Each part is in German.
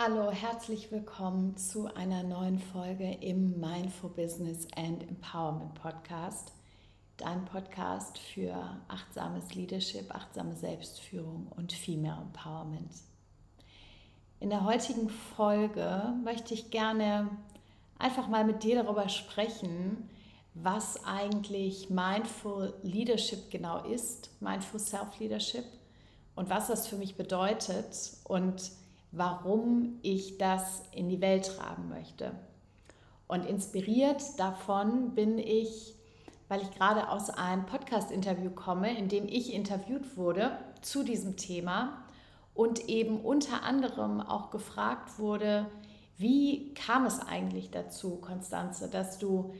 Hallo, herzlich willkommen zu einer neuen Folge im Mindful Business and Empowerment Podcast. Dein Podcast für achtsames Leadership, achtsame Selbstführung und Female Empowerment. In der heutigen Folge möchte ich gerne einfach mal mit dir darüber sprechen, was eigentlich Mindful Leadership genau ist, Mindful Self Leadership und was das für mich bedeutet und warum ich das in die Welt tragen möchte. Und inspiriert davon bin ich, weil ich gerade aus einem Podcast-Interview komme, in dem ich interviewt wurde zu diesem Thema und eben unter anderem auch gefragt wurde, wie kam es eigentlich dazu, Konstanze, dass du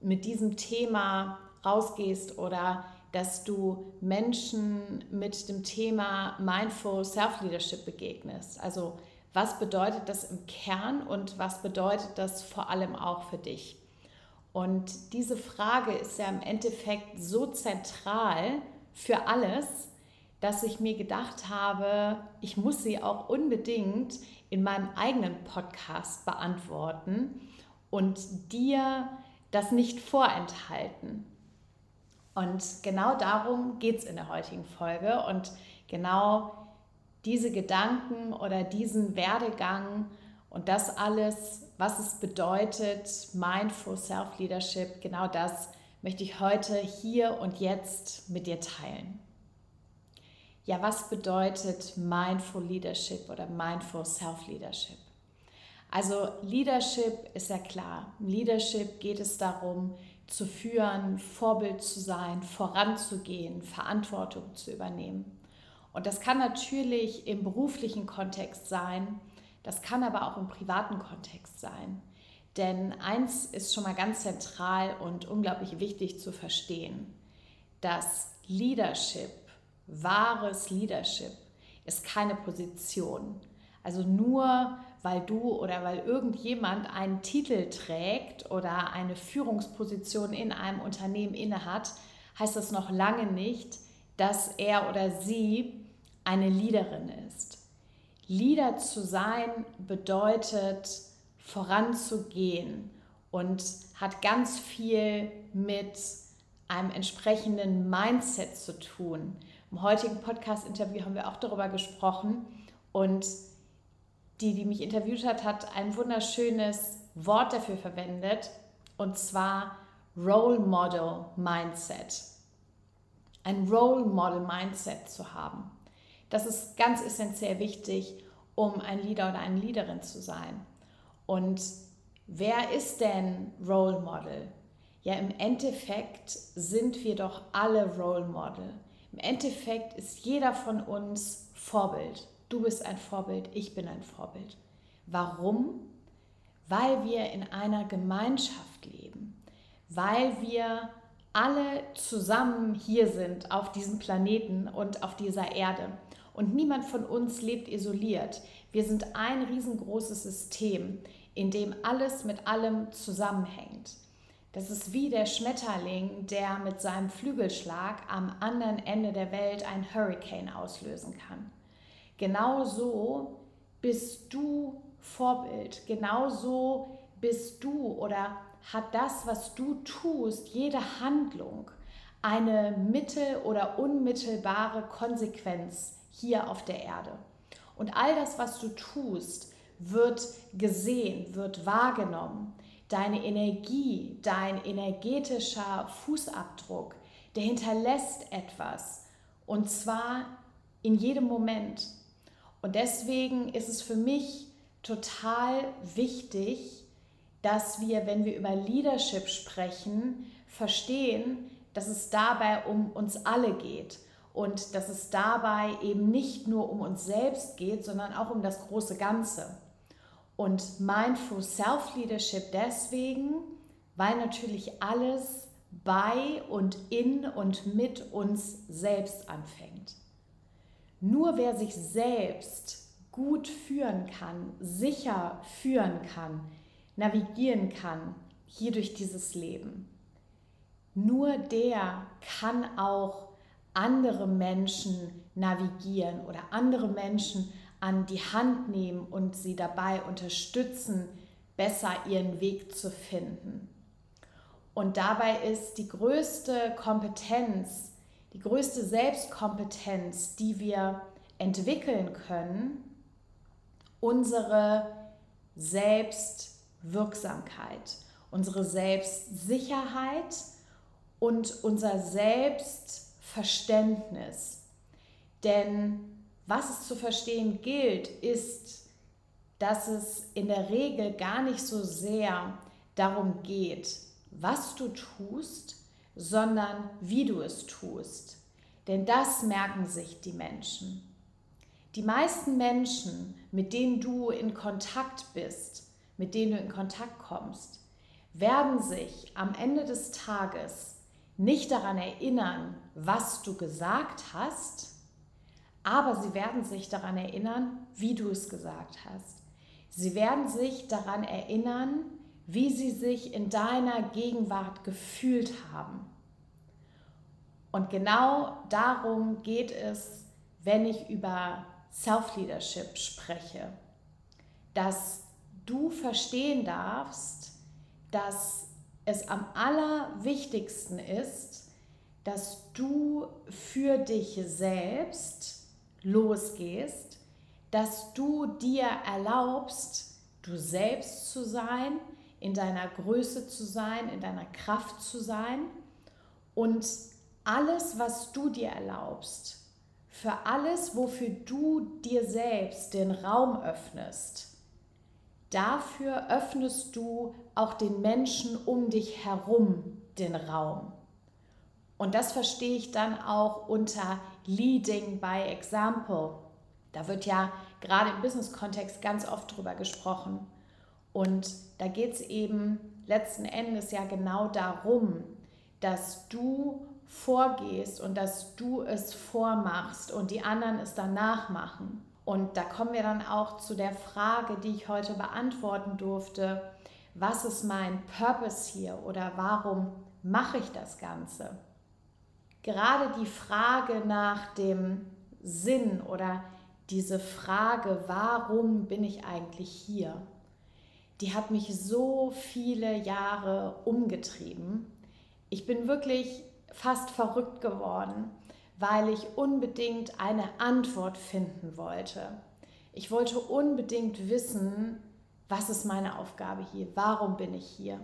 mit diesem Thema rausgehst oder dass du Menschen mit dem Thema Mindful Self-Leadership begegnest. Also was bedeutet das im Kern und was bedeutet das vor allem auch für dich? Und diese Frage ist ja im Endeffekt so zentral für alles, dass ich mir gedacht habe, ich muss sie auch unbedingt in meinem eigenen Podcast beantworten und dir das nicht vorenthalten. Und genau darum geht es in der heutigen Folge. Und genau diese Gedanken oder diesen Werdegang und das alles, was es bedeutet, Mindful Self-Leadership, genau das möchte ich heute hier und jetzt mit dir teilen. Ja, was bedeutet Mindful Leadership oder Mindful Self-Leadership? Also Leadership ist ja klar. Leadership geht es darum, zu führen, Vorbild zu sein, voranzugehen, Verantwortung zu übernehmen. Und das kann natürlich im beruflichen Kontext sein, das kann aber auch im privaten Kontext sein. Denn eins ist schon mal ganz zentral und unglaublich wichtig zu verstehen, dass Leadership, wahres Leadership, ist keine Position. Also nur weil du oder weil irgendjemand einen Titel trägt oder eine Führungsposition in einem Unternehmen innehat, heißt das noch lange nicht, dass er oder sie eine Leaderin ist. Leader zu sein bedeutet voranzugehen und hat ganz viel mit einem entsprechenden Mindset zu tun. Im heutigen Podcast-Interview haben wir auch darüber gesprochen und die, die mich interviewt hat, hat ein wunderschönes Wort dafür verwendet, und zwar Role Model Mindset. Ein Role Model Mindset zu haben. Das ist ganz essentiell wichtig, um ein Leader oder eine Leaderin zu sein. Und wer ist denn Role Model? Ja, im Endeffekt sind wir doch alle Role Model. Im Endeffekt ist jeder von uns Vorbild. Du bist ein Vorbild, ich bin ein Vorbild. Warum? Weil wir in einer Gemeinschaft leben, weil wir alle zusammen hier sind auf diesem Planeten und auf dieser Erde. Und niemand von uns lebt isoliert. Wir sind ein riesengroßes System, in dem alles mit allem zusammenhängt. Das ist wie der Schmetterling, der mit seinem Flügelschlag am anderen Ende der Welt ein Hurricane auslösen kann. Genauso bist du Vorbild, genauso bist du oder hat das, was du tust, jede Handlung eine mittel- oder unmittelbare Konsequenz hier auf der Erde. Und all das, was du tust, wird gesehen, wird wahrgenommen. Deine Energie, dein energetischer Fußabdruck, der hinterlässt etwas. Und zwar in jedem Moment. Und deswegen ist es für mich total wichtig, dass wir, wenn wir über Leadership sprechen, verstehen, dass es dabei um uns alle geht und dass es dabei eben nicht nur um uns selbst geht, sondern auch um das große Ganze. Und Mindful Self-Leadership deswegen, weil natürlich alles bei und in und mit uns selbst anfängt. Nur wer sich selbst gut führen kann, sicher führen kann, navigieren kann, hier durch dieses Leben, nur der kann auch andere Menschen navigieren oder andere Menschen an die Hand nehmen und sie dabei unterstützen, besser ihren Weg zu finden. Und dabei ist die größte Kompetenz, die größte Selbstkompetenz, die wir entwickeln können, unsere Selbstwirksamkeit, unsere Selbstsicherheit und unser Selbstverständnis. Denn was es zu verstehen gilt, ist, dass es in der Regel gar nicht so sehr darum geht, was du tust, sondern wie du es tust. Denn das merken sich die Menschen. Die meisten Menschen, mit denen du in Kontakt bist, mit denen du in Kontakt kommst, werden sich am Ende des Tages nicht daran erinnern, was du gesagt hast, aber sie werden sich daran erinnern, wie du es gesagt hast. Sie werden sich daran erinnern, wie sie sich in deiner Gegenwart gefühlt haben. Und genau darum geht es, wenn ich über Self-Leadership spreche, dass du verstehen darfst, dass es am allerwichtigsten ist, dass du für dich selbst losgehst, dass du dir erlaubst, du selbst zu sein, in deiner Größe zu sein, in deiner Kraft zu sein und alles, was du dir erlaubst, für alles, wofür du dir selbst den Raum öffnest, dafür öffnest du auch den Menschen um dich herum den Raum. Und das verstehe ich dann auch unter Leading by Example. Da wird ja gerade im Business-Kontext ganz oft drüber gesprochen. Und da geht es eben letzten Endes ja genau darum, dass du vorgehst und dass du es vormachst und die anderen es danach machen. Und da kommen wir dann auch zu der Frage, die ich heute beantworten durfte. Was ist mein Purpose hier oder warum mache ich das Ganze? Gerade die Frage nach dem Sinn oder diese Frage, warum bin ich eigentlich hier, die hat mich so viele Jahre umgetrieben. Ich bin wirklich fast verrückt geworden, weil ich unbedingt eine Antwort finden wollte. Ich wollte unbedingt wissen, was ist meine Aufgabe hier? Warum bin ich hier?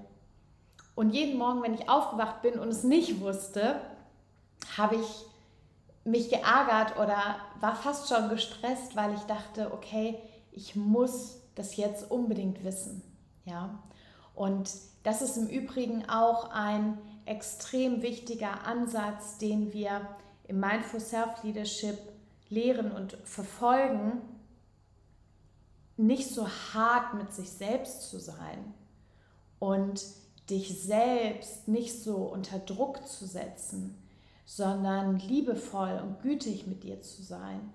Und jeden Morgen, wenn ich aufgewacht bin und es nicht wusste, habe ich mich geärgert oder war fast schon gestresst, weil ich dachte, okay, ich muss das jetzt unbedingt wissen. Ja? Und das ist im Übrigen auch ein extrem wichtiger Ansatz, den wir im Mindful Self-Leadership lehren und verfolgen, nicht so hart mit sich selbst zu sein und dich selbst nicht so unter Druck zu setzen, sondern liebevoll und gütig mit dir zu sein.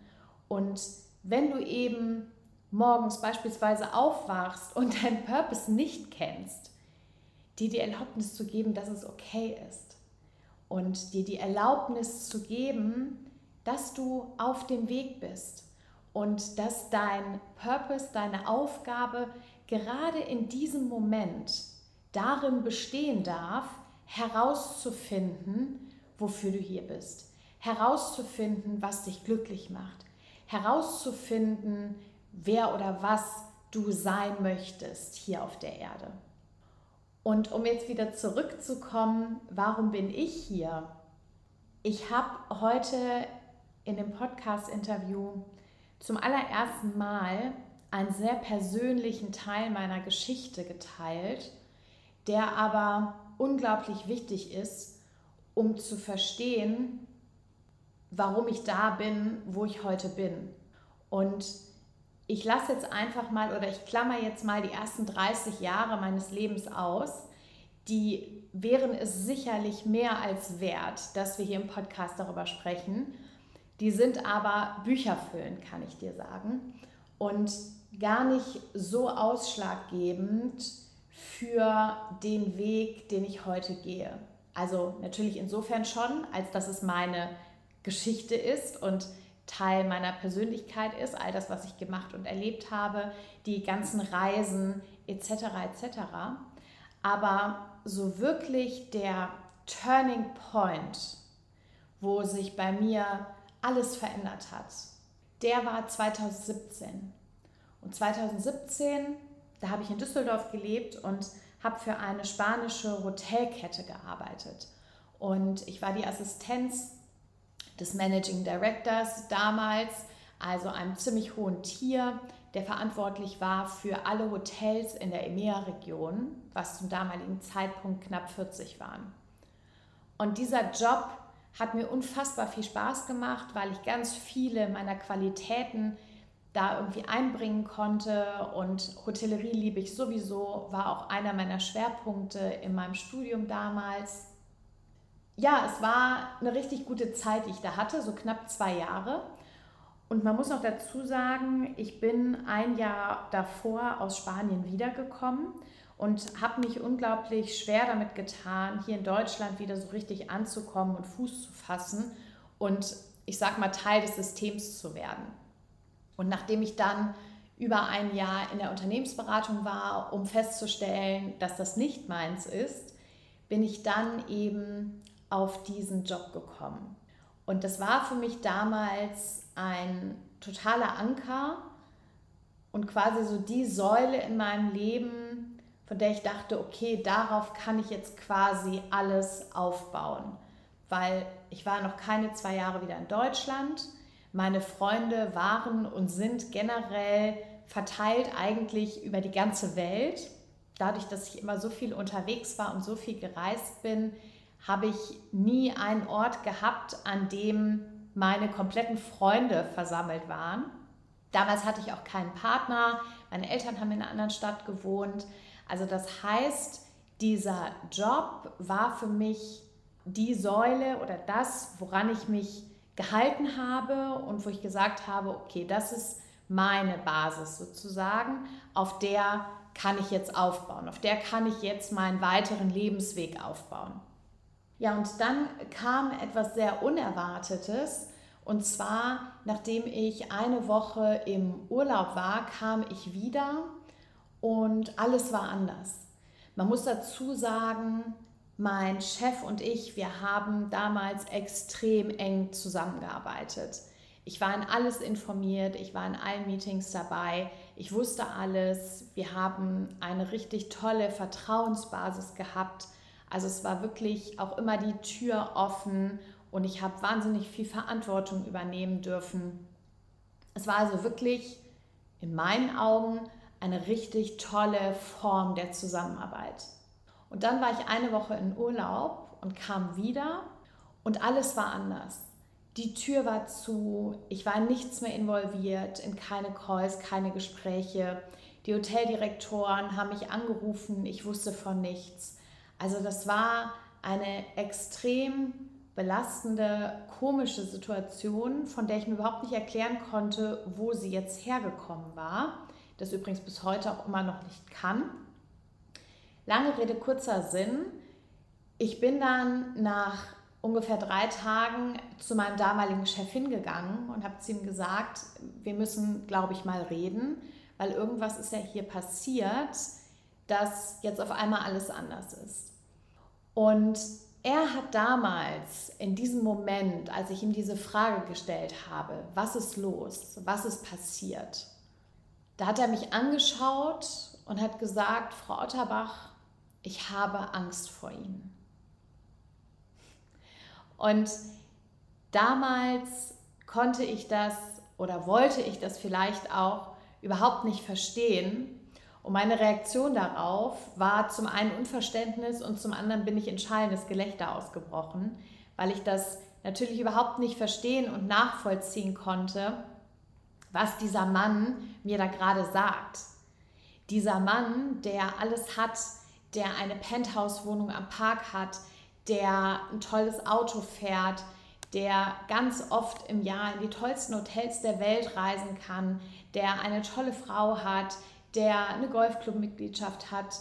Und wenn du eben morgens beispielsweise aufwachst und deinen Purpose nicht kennst, dir die Erlaubnis zu geben, dass es okay ist. Und dir die Erlaubnis zu geben, dass du auf dem Weg bist und dass dein Purpose, deine Aufgabe gerade in diesem Moment darin bestehen darf, herauszufinden, wofür du hier bist, herauszufinden, was dich glücklich macht, herauszufinden, wer oder was du sein möchtest hier auf der Erde. Und um jetzt wieder zurückzukommen, warum bin ich hier? Ich habe heute in dem Podcast-Interview zum allerersten Mal einen sehr persönlichen Teil meiner Geschichte geteilt, der aber unglaublich wichtig ist, um zu verstehen, warum ich da bin, wo ich heute bin. Und ich lasse jetzt einfach mal oder ich klammer jetzt mal die ersten 30 Jahre meines Lebens aus. Die wären es sicherlich mehr als wert, dass wir hier im Podcast darüber sprechen. Die sind aber bücherfüllend, kann ich dir sagen. Und gar nicht so ausschlaggebend für den Weg, den ich heute gehe. Also natürlich insofern schon, als dass es meine Geschichte ist und Teil meiner Persönlichkeit ist, all das, was ich gemacht und erlebt habe, die ganzen Reisen etc. etc. Aber so wirklich der Turning Point, wo sich bei mir alles verändert hat, der war 2017. Und 2017, da habe ich in Düsseldorf gelebt und habe für eine spanische Hotelkette gearbeitet. Und ich war die Assistenz des Managing Directors damals, also einem ziemlich hohen Tier, der verantwortlich war für alle Hotels in der EMEA-Region, was zum damaligen Zeitpunkt knapp 40 waren. Und dieser Job hat mir unfassbar viel Spaß gemacht, weil ich ganz viele meiner Qualitäten da irgendwie einbringen konnte. Und Hotellerie liebe ich sowieso, war auch einer meiner Schwerpunkte in meinem Studium damals. Ja, es war eine richtig gute Zeit, die ich da hatte, so knapp zwei Jahre. Und man muss noch dazu sagen, ich bin ein Jahr davor aus Spanien wiedergekommen und habe mich unglaublich schwer damit getan, hier in Deutschland wieder so richtig anzukommen und Fuß zu fassen und ich sag mal Teil des Systems zu werden. Und nachdem ich dann über ein Jahr in der Unternehmensberatung war, um festzustellen, dass das nicht meins ist, bin ich dann eben auf diesen Job gekommen. Und das war für mich damals ein totaler Anker und quasi so die Säule in meinem Leben, von der ich dachte, okay, darauf kann ich jetzt quasi alles aufbauen. Weil ich war noch keine zwei Jahre wieder in Deutschland. Meine Freunde waren und sind generell verteilt eigentlich über die ganze Welt. Dadurch, dass ich immer so viel unterwegs war und so viel gereist bin, habe ich nie einen Ort gehabt, an dem meine kompletten Freunde versammelt waren. Damals hatte ich auch keinen Partner. Meine Eltern haben in einer anderen Stadt gewohnt. Also das heißt, dieser Job war für mich die Säule oder das, woran ich mich gehalten habe und wo ich gesagt habe, okay, das ist meine Basis sozusagen, auf der kann ich jetzt aufbauen, auf der kann ich jetzt meinen weiteren Lebensweg aufbauen. Ja, und dann kam etwas sehr Unerwartetes. Und zwar, nachdem ich eine Woche im Urlaub war, kam ich wieder und alles war anders. Man muss dazu sagen, mein Chef und ich, wir haben damals extrem eng zusammengearbeitet. Ich war in alles informiert, ich war in allen Meetings dabei, ich wusste alles. Wir haben eine richtig tolle Vertrauensbasis gehabt. Also es war wirklich auch immer die Tür offen und ich habe wahnsinnig viel Verantwortung übernehmen dürfen. Es war also wirklich in meinen Augen eine richtig tolle Form der Zusammenarbeit. Und dann war ich eine Woche in Urlaub und kam wieder und alles war anders. Die Tür war zu, ich war in nichts mehr involviert, in keine Calls, keine Gespräche. Die Hoteldirektoren haben mich angerufen, ich wusste von nichts. Also das war eine extrem belastende, komische Situation, von der ich mir überhaupt nicht erklären konnte, wo sie jetzt hergekommen war. Das übrigens bis heute auch immer noch nicht kann. Lange Rede, kurzer Sinn. Ich bin dann nach ungefähr drei Tagen zu meinem damaligen Chef hingegangen und habe zu ihm gesagt, wir müssen, glaube ich, mal reden, weil irgendwas ist ja hier passiert, dass jetzt auf einmal alles anders ist. Und er hat damals in diesem Moment, als ich ihm diese Frage gestellt habe, was ist los, was ist passiert, da hat er mich angeschaut und hat gesagt, Frau Otterbach, ich habe Angst vor Ihnen. Und damals konnte ich das oder wollte ich das vielleicht auch überhaupt nicht verstehen, und meine Reaktion darauf war zum einen Unverständnis und zum anderen bin ich in schallendes Gelächter ausgebrochen, weil ich das natürlich überhaupt nicht verstehen und nachvollziehen konnte, was dieser Mann mir da gerade sagt. Dieser Mann, der alles hat, der eine Penthouse-Wohnung am Park hat, der ein tolles Auto fährt, der ganz oft im Jahr in die tollsten Hotels der Welt reisen kann, der eine tolle Frau hat, der eine Golfclub-Mitgliedschaft hat,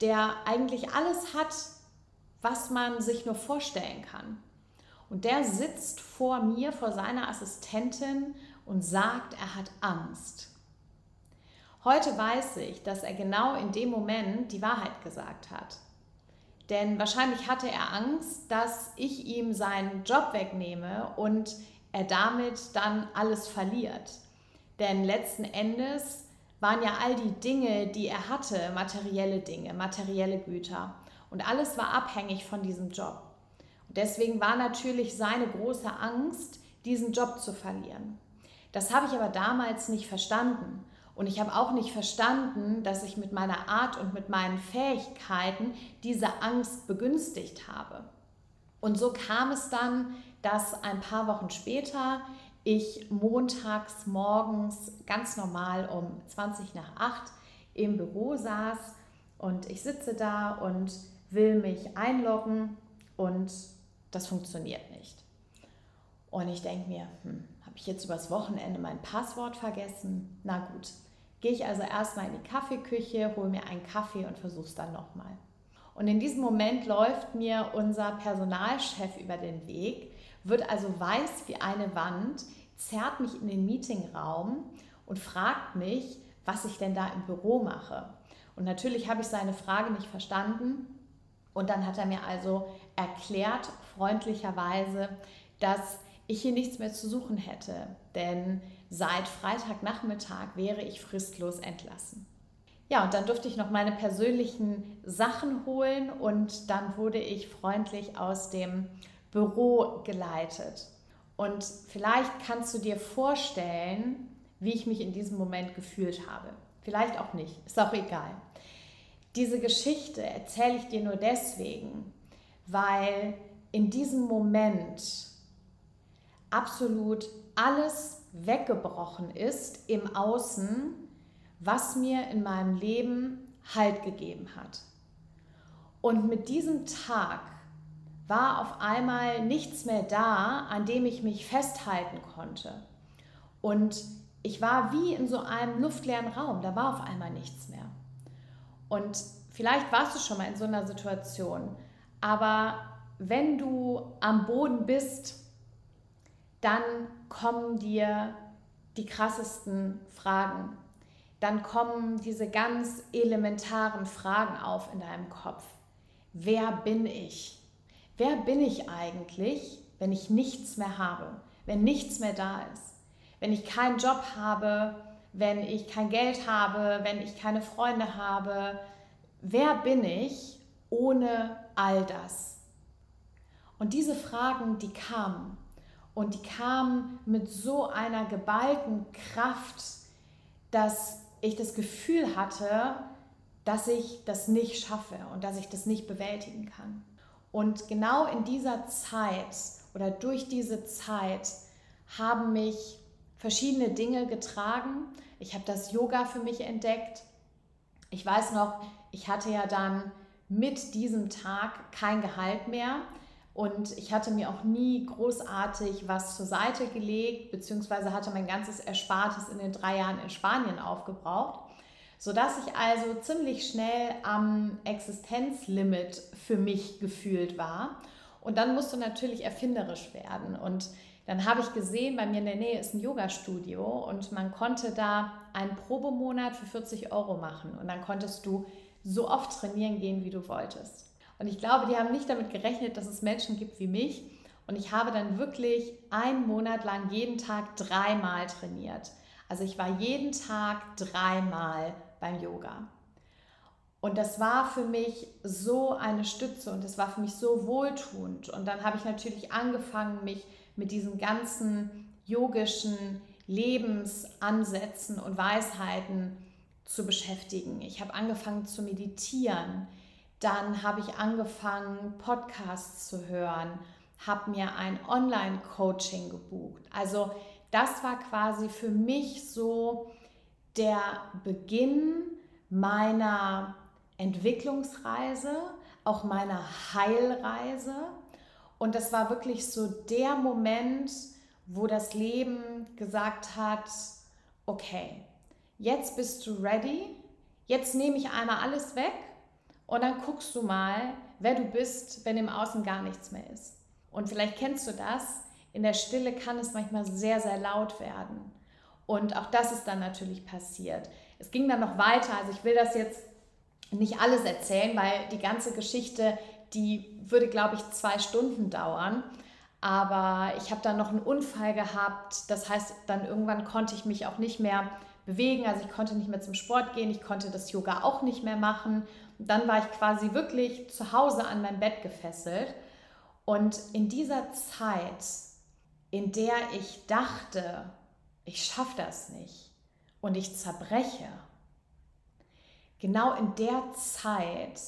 der eigentlich alles hat, was man sich nur vorstellen kann. Und der sitzt vor mir, vor seiner Assistentin und sagt, er hat Angst. Heute weiß ich, dass er genau in dem Moment die Wahrheit gesagt hat. Denn wahrscheinlich hatte er Angst, dass ich ihm seinen Job wegnehme und er damit dann alles verliert. Denn letzten Endes waren ja all die Dinge, die er hatte, materielle Dinge, materielle Güter. Und alles war abhängig von diesem Job. Und deswegen war natürlich seine große Angst, diesen Job zu verlieren. Das habe ich aber damals nicht verstanden. Und ich habe auch nicht verstanden, dass ich mit meiner Art und mit meinen Fähigkeiten diese Angst begünstigt habe. Und so kam es dann, dass ein paar Wochen später ich montags morgens ganz normal um 20 nach 8 im Büro saß und ich sitze da und will mich einloggen und das funktioniert nicht. Und ich denke mir, hm, habe ich jetzt übers Wochenende mein Passwort vergessen? Na gut, gehe ich also erstmal in die Kaffeeküche, hole mir einen Kaffee und versuche es dann nochmal. Und in diesem Moment läuft mir unser Personalchef über den Weg, wird also weiß wie eine Wand, zerrt mich in den Meetingraum und fragt mich, was ich denn da im Büro mache. Und natürlich habe ich seine Frage nicht verstanden. Und dann hat er mir also erklärt, freundlicherweise, dass ich hier nichts mehr zu suchen hätte. Denn seit Freitagnachmittag wäre ich fristlos entlassen. Ja, und dann durfte ich noch meine persönlichen Sachen holen und dann wurde ich freundlich aus dem Büro geleitet. Und vielleicht kannst du dir vorstellen, wie ich mich in diesem Moment gefühlt habe. Vielleicht auch nicht, ist auch egal. Diese Geschichte erzähle ich dir nur deswegen, weil in diesem Moment absolut alles weggebrochen ist im Außen, was mir in meinem Leben Halt gegeben hat. Und mit diesem Tag war auf einmal nichts mehr da, an dem ich mich festhalten konnte. Und ich war wie in so einem luftleeren Raum, da war auf einmal nichts mehr. Und vielleicht warst du schon mal in so einer Situation, aber wenn du am Boden bist, dann kommen dir die krassesten Fragen. Dann kommen diese ganz elementaren Fragen auf in deinem Kopf. Wer bin ich? Wer bin ich eigentlich, wenn ich nichts mehr habe, wenn nichts mehr da ist, wenn ich keinen Job habe, wenn ich kein Geld habe, wenn ich keine Freunde habe? Wer bin ich ohne all das? Und diese Fragen, die kamen. Und die kamen mit so einer geballten Kraft, dass ich das Gefühl hatte, dass ich das nicht schaffe und dass ich das nicht bewältigen kann. Und genau in dieser Zeit oder durch diese Zeit haben mich verschiedene Dinge getragen. Ich habe das Yoga für mich entdeckt. Ich weiß noch, ich hatte ja dann mit diesem Tag kein Gehalt mehr. Und ich hatte mir auch nie großartig was zur Seite gelegt, beziehungsweise hatte mein ganzes Erspartes in den drei Jahren in Spanien aufgebraucht, sodass ich also ziemlich schnell am Existenzlimit für mich gefühlt war. Und dann musste natürlich erfinderisch werden. Und dann habe ich gesehen, bei mir in der Nähe ist ein Yoga-Studio und man konnte da einen Probemonat für 40 Euro machen. Und dann konntest du so oft trainieren gehen, wie du wolltest. Und ich glaube, die haben nicht damit gerechnet, dass es Menschen gibt wie mich. Und ich habe dann wirklich einen Monat lang jeden Tag dreimal trainiert. Also ich war jeden Tag dreimal beim Yoga. Und das war für mich so eine Stütze und das war für mich so wohltuend. Und dann habe ich natürlich angefangen, mich mit diesen ganzen yogischen Lebensansätzen und Weisheiten zu beschäftigen. Ich habe angefangen zu meditieren. Dann habe ich angefangen, Podcasts zu hören, habe mir ein Online-Coaching gebucht. Also das war quasi für mich so der Beginn meiner Entwicklungsreise, auch meiner Heilreise. Und das war wirklich so der Moment, wo das Leben gesagt hat, okay, jetzt bist du ready, jetzt nehme ich einmal alles weg und dann guckst du mal, wer du bist, wenn im Außen gar nichts mehr ist. Und vielleicht kennst du das, in der Stille kann es manchmal sehr, sehr laut werden. Und auch das ist dann natürlich passiert. Es ging dann noch weiter, also ich will das jetzt nicht alles erzählen, weil die ganze Geschichte, die würde, glaube ich, zwei Stunden dauern. Aber ich habe dann noch einen Unfall gehabt. Das heißt, dann irgendwann konnte ich mich auch nicht mehr bewegen. Also ich konnte nicht mehr zum Sport gehen. Ich konnte das Yoga auch nicht mehr machen. Und dann war ich quasi wirklich zu Hause an mein Bett gefesselt. Und in dieser Zeit, in der ich dachte, ich schaffe das nicht und ich zerbreche, genau in der Zeit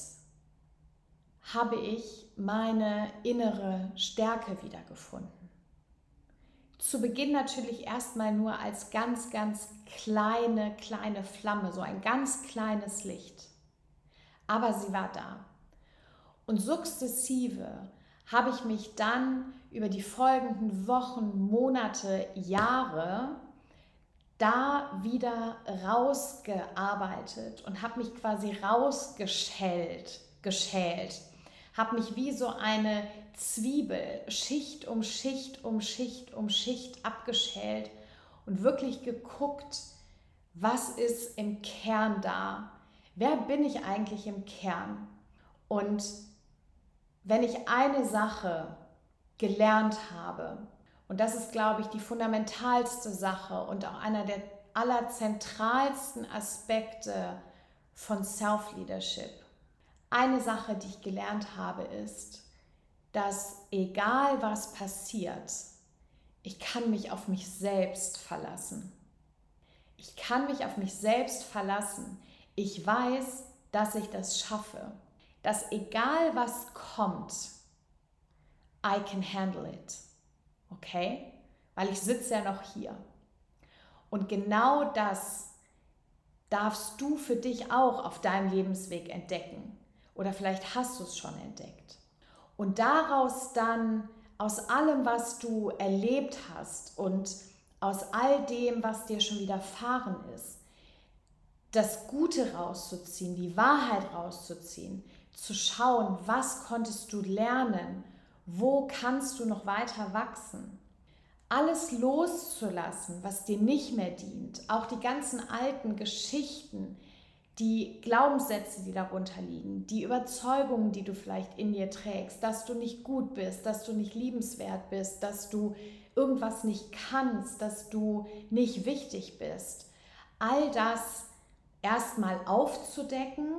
habe ich meine innere Stärke wiedergefunden. Zu Beginn natürlich erstmal nur als ganz, ganz kleine, kleine Flamme, so ein ganz kleines Licht. Aber sie war da. Und sukzessive habe ich mich dann über die folgenden Wochen, Monate, Jahre da wieder rausgearbeitet und habe mich quasi rausgeschält, geschält habe mich wie so eine Zwiebel Schicht um Schicht um Schicht um Schicht abgeschält und wirklich geguckt, was ist im Kern da? Wer bin ich eigentlich im Kern? Und wenn ich eine Sache gelernt habe, und das ist, glaube ich, die fundamentalste Sache und auch einer der allerzentralsten Aspekte von Self-Leadership, eine Sache, die ich gelernt habe, ist, dass egal was passiert, ich kann mich auf mich selbst verlassen. Ich kann mich auf mich selbst verlassen. Ich weiß, dass ich das schaffe. Dass egal was kommt, I can handle it. Okay? Weil ich sitze ja noch hier. Und genau das darfst du für dich auch auf deinem Lebensweg entdecken. Oder vielleicht hast du es schon entdeckt. Und daraus dann, aus allem, was du erlebt hast und aus all dem, was dir schon widerfahren ist, das Gute rauszuziehen, die Wahrheit rauszuziehen, zu schauen, was konntest du lernen, wo kannst du noch weiter wachsen. Alles loszulassen, was dir nicht mehr dient, auch die ganzen alten Geschichten, die Glaubenssätze, die darunter liegen, die Überzeugungen, die du vielleicht in dir trägst, dass du nicht gut bist, dass du nicht liebenswert bist, dass du irgendwas nicht kannst, dass du nicht wichtig bist. All das erstmal aufzudecken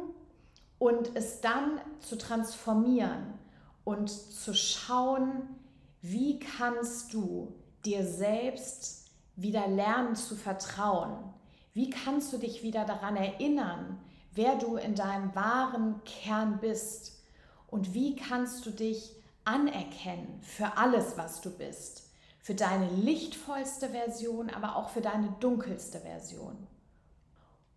und es dann zu transformieren und zu schauen, wie kannst du dir selbst wieder lernen zu vertrauen wie kannst du dich wieder daran erinnern, wer du in deinem wahren Kern bist? Und wie kannst du dich anerkennen für alles, was du bist? Für deine lichtvollste Version, aber auch für deine dunkelste Version.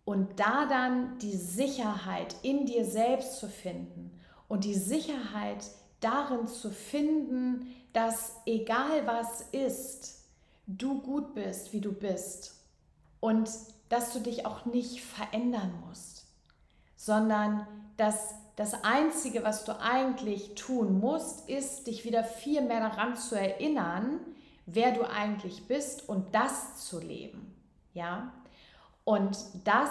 Und da dann die Sicherheit in dir selbst zu finden und die Sicherheit darin zu finden, dass egal was ist, du gut bist, wie du bist. Und dass du dich auch nicht verändern musst, sondern dass das Einzige, was du eigentlich tun musst, ist, dich wieder viel mehr daran zu erinnern, wer du eigentlich bist und das zu leben. Ja? Und das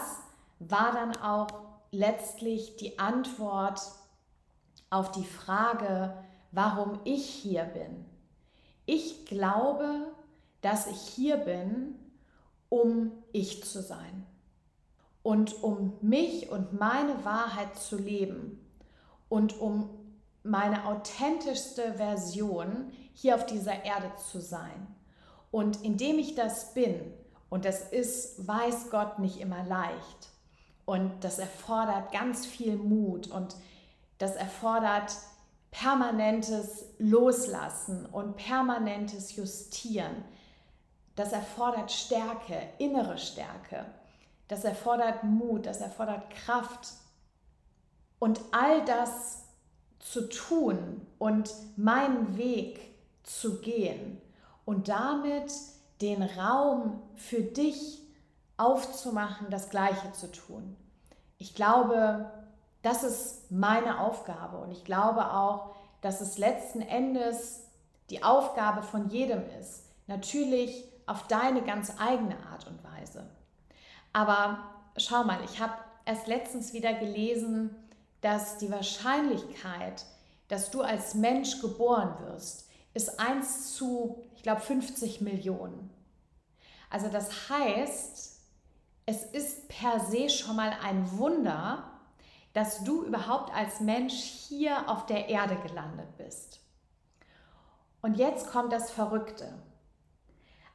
war dann auch letztlich die Antwort auf die Frage, warum ich hier bin. Ich glaube, dass ich hier bin, um ich zu sein und um mich und meine Wahrheit zu leben und um meine authentischste Version hier auf dieser Erde zu sein. Und indem ich das bin, und das ist, weiß Gott, nicht immer leicht, und das erfordert ganz viel Mut und das erfordert permanentes Loslassen und permanentes Justieren das erfordert Stärke, innere Stärke. Das erfordert Mut, das erfordert Kraft. Und all das zu tun und meinen Weg zu gehen und damit den Raum für dich aufzumachen, das Gleiche zu tun. Ich glaube, das ist meine Aufgabe und ich glaube auch, dass es letzten Endes die Aufgabe von jedem ist. Natürlich auf deine ganz eigene Art und Weise. Aber schau mal, ich habe erst letztens wieder gelesen, dass die Wahrscheinlichkeit, dass du als Mensch geboren wirst, ist 1 zu, ich glaube, 50 Millionen. Also das heißt, es ist per se schon mal ein Wunder, dass du überhaupt als Mensch hier auf der Erde gelandet bist. Und jetzt kommt das Verrückte.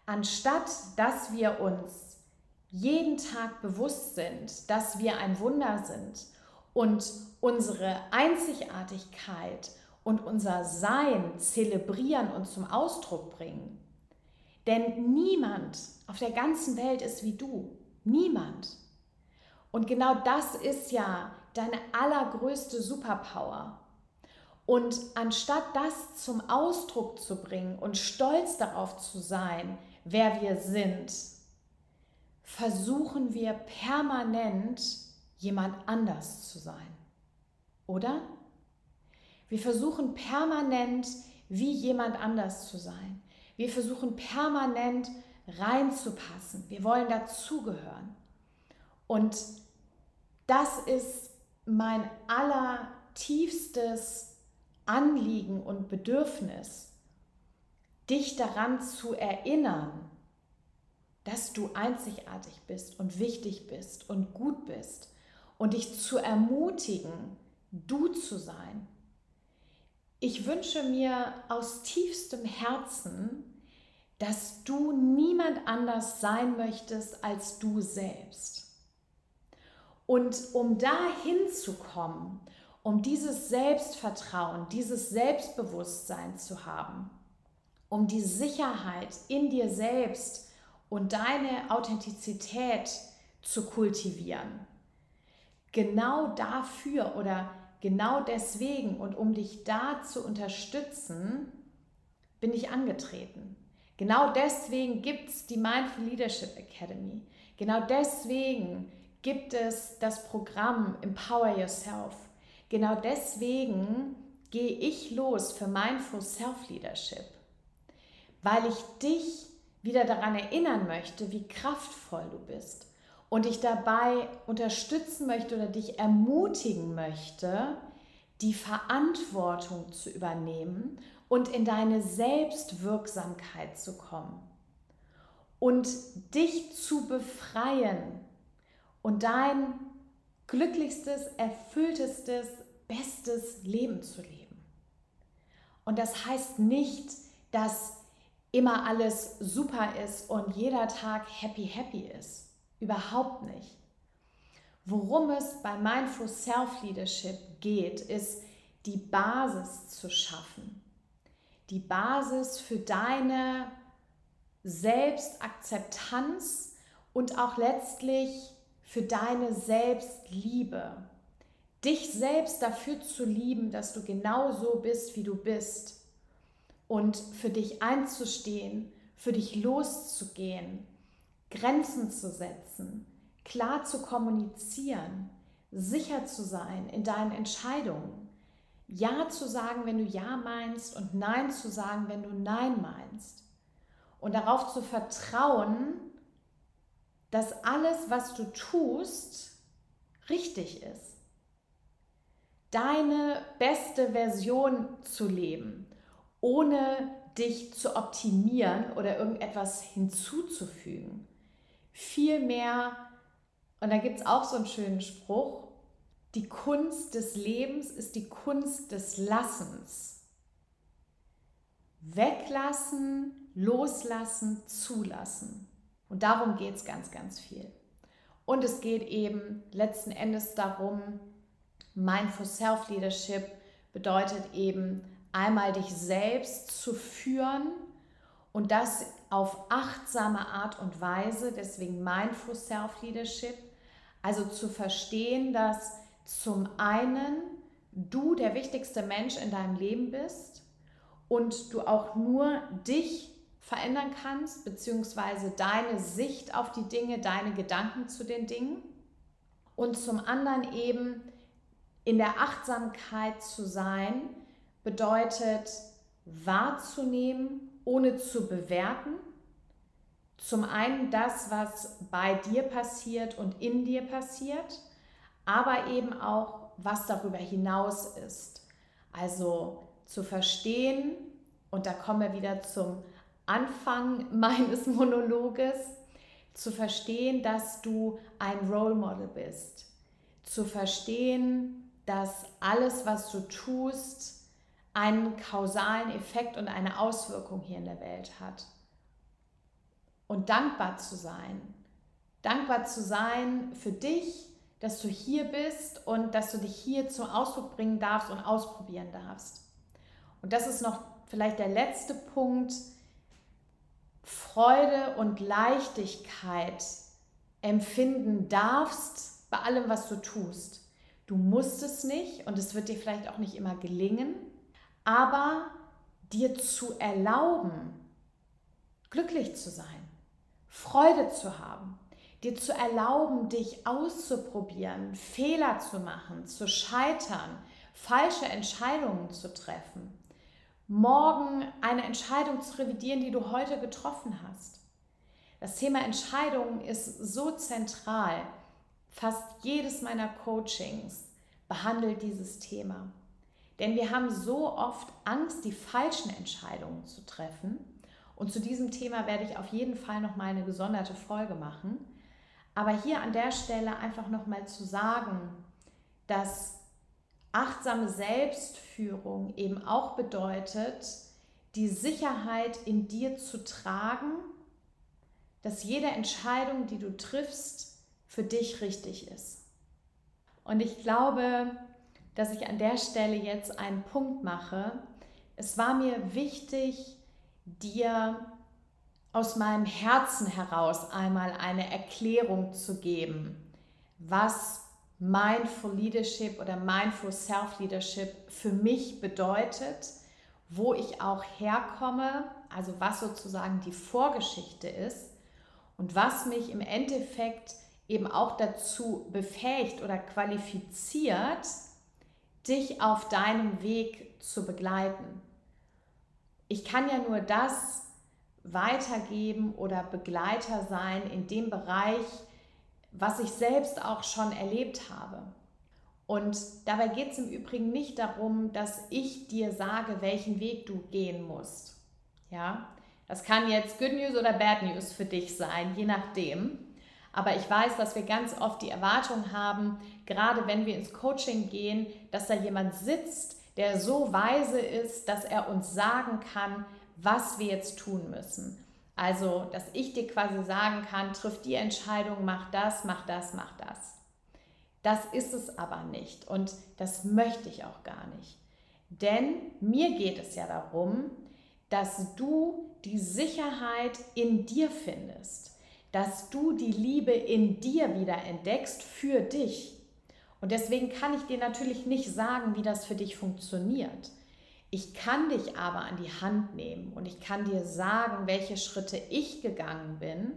Anstatt dass wir uns jeden Tag bewusst sind, dass wir ein Wunder sind und unsere Einzigartigkeit und unser Sein zelebrieren und zum Ausdruck bringen. Denn niemand auf der ganzen Welt ist wie du. Niemand. Und genau das ist ja deine allergrößte Superpower. Und anstatt das zum Ausdruck zu bringen und stolz darauf zu sein, wer wir sind, versuchen wir permanent jemand anders zu sein. Oder? Wir versuchen permanent wie jemand anders zu sein. Wir versuchen permanent reinzupassen. Wir wollen dazugehören. Und das ist mein allertiefstes Anliegen und Bedürfnis, dich daran zu erinnern, dass du einzigartig bist und wichtig bist und gut bist und dich zu ermutigen, du zu sein. Ich wünsche mir aus tiefstem Herzen, dass du niemand anders sein möchtest als du selbst. Und um dahin zu kommen um dieses Selbstvertrauen, dieses Selbstbewusstsein zu haben, um die Sicherheit in dir selbst und deine Authentizität zu kultivieren. Genau dafür oder genau deswegen und um dich da zu unterstützen, bin ich angetreten. Genau deswegen gibt es die Mindful Leadership Academy. Genau deswegen gibt es das Programm Empower Yourself. Genau deswegen gehe ich los für Mindful Self-Leadership, weil ich dich wieder daran erinnern möchte, wie kraftvoll du bist und dich dabei unterstützen möchte oder dich ermutigen möchte, die Verantwortung zu übernehmen und in deine Selbstwirksamkeit zu kommen und dich zu befreien und dein glücklichstes, erfülltestes, bestes Leben zu leben. Und das heißt nicht, dass immer alles super ist und jeder Tag happy, happy ist. Überhaupt nicht. Worum es bei Mindful Self-Leadership geht, ist die Basis zu schaffen. Die Basis für deine Selbstakzeptanz und auch letztlich für deine Selbstliebe. Dich selbst dafür zu lieben, dass du genau so bist, wie du bist. Und für dich einzustehen, für dich loszugehen, Grenzen zu setzen, klar zu kommunizieren, sicher zu sein in deinen Entscheidungen, Ja zu sagen, wenn du Ja meinst und Nein zu sagen, wenn du Nein meinst. Und darauf zu vertrauen, dass alles, was du tust, richtig ist deine beste Version zu leben, ohne dich zu optimieren oder irgendetwas hinzuzufügen. Vielmehr, und da gibt es auch so einen schönen Spruch, die Kunst des Lebens ist die Kunst des Lassens. Weglassen, loslassen, zulassen. Und darum geht es ganz, ganz viel. Und es geht eben letzten Endes darum, Mindful Self-Leadership bedeutet eben einmal dich selbst zu führen und das auf achtsame Art und Weise, deswegen Mindful Self-Leadership, also zu verstehen, dass zum einen du der wichtigste Mensch in deinem Leben bist und du auch nur dich verändern kannst, beziehungsweise deine Sicht auf die Dinge, deine Gedanken zu den Dingen. Und zum anderen eben in der Achtsamkeit zu sein, bedeutet wahrzunehmen, ohne zu bewerten. Zum einen das, was bei dir passiert und in dir passiert, aber eben auch, was darüber hinaus ist. Also zu verstehen, und da kommen wir wieder zum Anfang meines Monologes, zu verstehen, dass du ein Role Model bist, zu verstehen, dass alles, was du tust, einen kausalen Effekt und eine Auswirkung hier in der Welt hat. Und dankbar zu sein. Dankbar zu sein für dich, dass du hier bist und dass du dich hier zum Ausdruck bringen darfst und ausprobieren darfst. Und das ist noch vielleicht der letzte Punkt. Freude und Leichtigkeit empfinden darfst bei allem, was du tust. Du musst es nicht und es wird dir vielleicht auch nicht immer gelingen, aber dir zu erlauben, glücklich zu sein, Freude zu haben, dir zu erlauben, dich auszuprobieren, Fehler zu machen, zu scheitern, falsche Entscheidungen zu treffen, morgen eine Entscheidung zu revidieren, die du heute getroffen hast. Das Thema Entscheidungen ist so zentral. Fast jedes meiner Coachings behandelt dieses Thema. Denn wir haben so oft Angst, die falschen Entscheidungen zu treffen. Und zu diesem Thema werde ich auf jeden Fall noch mal eine gesonderte Folge machen. Aber hier an der Stelle einfach noch mal zu sagen, dass achtsame Selbstführung eben auch bedeutet, die Sicherheit in dir zu tragen, dass jede Entscheidung, die du triffst, für dich richtig ist. Und ich glaube, dass ich an der Stelle jetzt einen Punkt mache. Es war mir wichtig, dir aus meinem Herzen heraus einmal eine Erklärung zu geben, was Mindful Leadership oder Mindful Self-Leadership für mich bedeutet, wo ich auch herkomme, also was sozusagen die Vorgeschichte ist und was mich im Endeffekt eben auch dazu befähigt oder qualifiziert, dich auf deinem Weg zu begleiten. Ich kann ja nur das weitergeben oder Begleiter sein in dem Bereich, was ich selbst auch schon erlebt habe. Und dabei geht es im Übrigen nicht darum, dass ich dir sage, welchen Weg du gehen musst. Ja, das kann jetzt Good News oder Bad News für dich sein, je nachdem. Aber ich weiß, dass wir ganz oft die Erwartung haben, gerade wenn wir ins Coaching gehen, dass da jemand sitzt, der so weise ist, dass er uns sagen kann, was wir jetzt tun müssen. Also, dass ich dir quasi sagen kann, triff die Entscheidung, mach das, mach das, mach das. Das ist es aber nicht und das möchte ich auch gar nicht. Denn mir geht es ja darum, dass du die Sicherheit in dir findest dass du die Liebe in dir wieder entdeckst für dich. Und deswegen kann ich dir natürlich nicht sagen, wie das für dich funktioniert. Ich kann dich aber an die Hand nehmen und ich kann dir sagen, welche Schritte ich gegangen bin.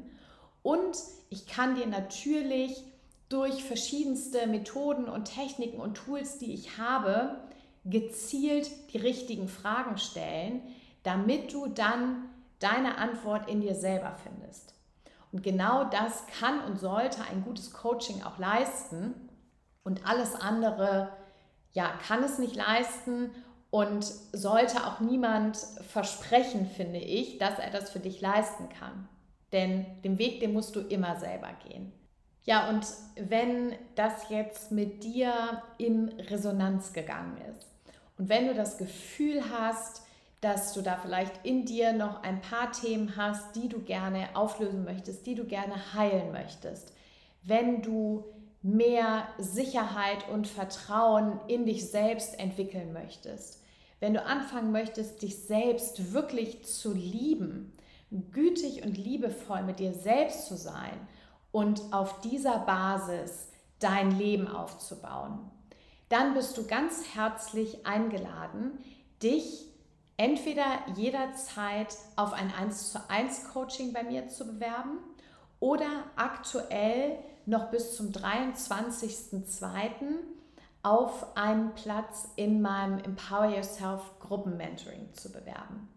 Und ich kann dir natürlich durch verschiedenste Methoden und Techniken und Tools, die ich habe, gezielt die richtigen Fragen stellen, damit du dann deine Antwort in dir selber findest. Und genau das kann und sollte ein gutes Coaching auch leisten. Und alles andere, ja, kann es nicht leisten und sollte auch niemand versprechen, finde ich, dass er das für dich leisten kann. Denn den Weg, den musst du immer selber gehen. Ja, und wenn das jetzt mit dir in Resonanz gegangen ist und wenn du das Gefühl hast, dass du da vielleicht in dir noch ein paar Themen hast, die du gerne auflösen möchtest, die du gerne heilen möchtest. Wenn du mehr Sicherheit und Vertrauen in dich selbst entwickeln möchtest. Wenn du anfangen möchtest, dich selbst wirklich zu lieben, gütig und liebevoll mit dir selbst zu sein und auf dieser Basis dein Leben aufzubauen, dann bist du ganz herzlich eingeladen, dich entweder jederzeit auf ein 1 zu 1 Coaching bei mir zu bewerben oder aktuell noch bis zum 23.02. auf einen Platz in meinem Empower Yourself Gruppenmentoring zu bewerben.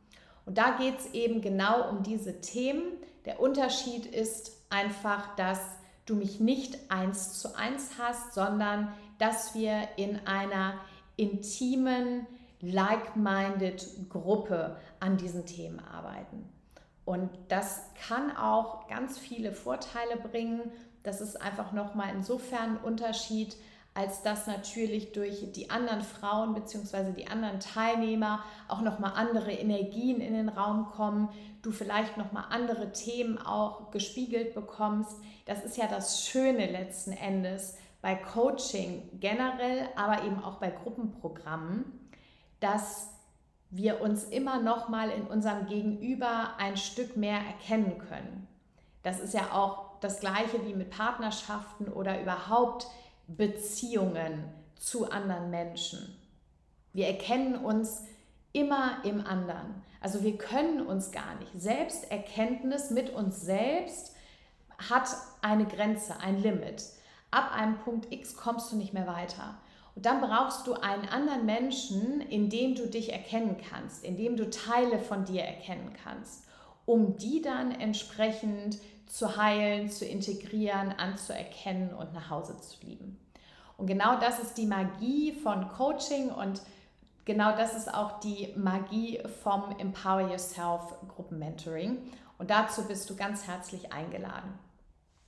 Und da geht es eben genau um diese Themen. Der Unterschied ist einfach, dass du mich nicht eins zu eins hast, sondern dass wir in einer intimen, like-minded Gruppe an diesen Themen arbeiten. Und das kann auch ganz viele Vorteile bringen. Das ist einfach nochmal insofern ein Unterschied, als dass natürlich durch die anderen Frauen bzw. die anderen Teilnehmer auch nochmal andere Energien in den Raum kommen, du vielleicht nochmal andere Themen auch gespiegelt bekommst. Das ist ja das Schöne letzten Endes bei Coaching generell, aber eben auch bei Gruppenprogrammen, dass wir uns immer nochmal in unserem Gegenüber ein Stück mehr erkennen können. Das ist ja auch das gleiche wie mit Partnerschaften oder überhaupt Beziehungen zu anderen Menschen. Wir erkennen uns immer im anderen. Also wir können uns gar nicht. Selbsterkenntnis mit uns selbst hat eine Grenze, ein Limit. Ab einem Punkt X kommst du nicht mehr weiter. Und dann brauchst du einen anderen Menschen, in dem du dich erkennen kannst, in dem du Teile von dir erkennen kannst, um die dann entsprechend zu heilen, zu integrieren, anzuerkennen und nach Hause zu lieben. Und genau das ist die Magie von Coaching und genau das ist auch die Magie vom Empower Yourself Gruppenmentoring. Und dazu bist du ganz herzlich eingeladen.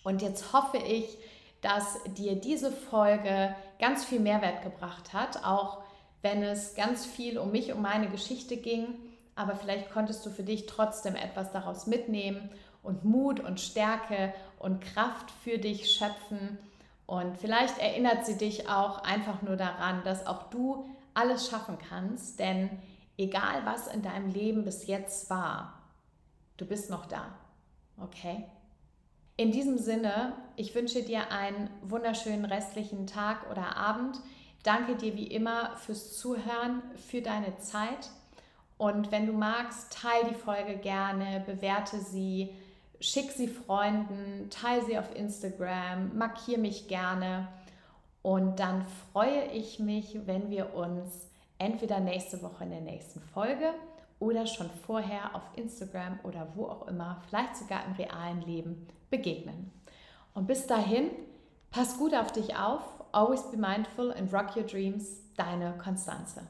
Und jetzt hoffe ich, dass dir diese Folge ganz viel Mehrwert gebracht hat, auch wenn es ganz viel um mich, um meine Geschichte ging. Aber vielleicht konntest du für dich trotzdem etwas daraus mitnehmen und Mut und Stärke und Kraft für dich schöpfen. Und vielleicht erinnert sie dich auch einfach nur daran, dass auch du alles schaffen kannst, denn egal was in deinem Leben bis jetzt war, du bist noch da. Okay? In diesem Sinne, ich wünsche dir einen wunderschönen restlichen Tag oder Abend. Danke dir wie immer fürs Zuhören, für deine Zeit. Und wenn du magst, teile die Folge gerne, bewerte sie schick sie Freunden, teile sie auf Instagram, markiere mich gerne und dann freue ich mich, wenn wir uns entweder nächste Woche in der nächsten Folge oder schon vorher auf Instagram oder wo auch immer, vielleicht sogar im realen Leben begegnen. Und bis dahin, pass gut auf dich auf, always be mindful and rock your dreams, deine Konstanze.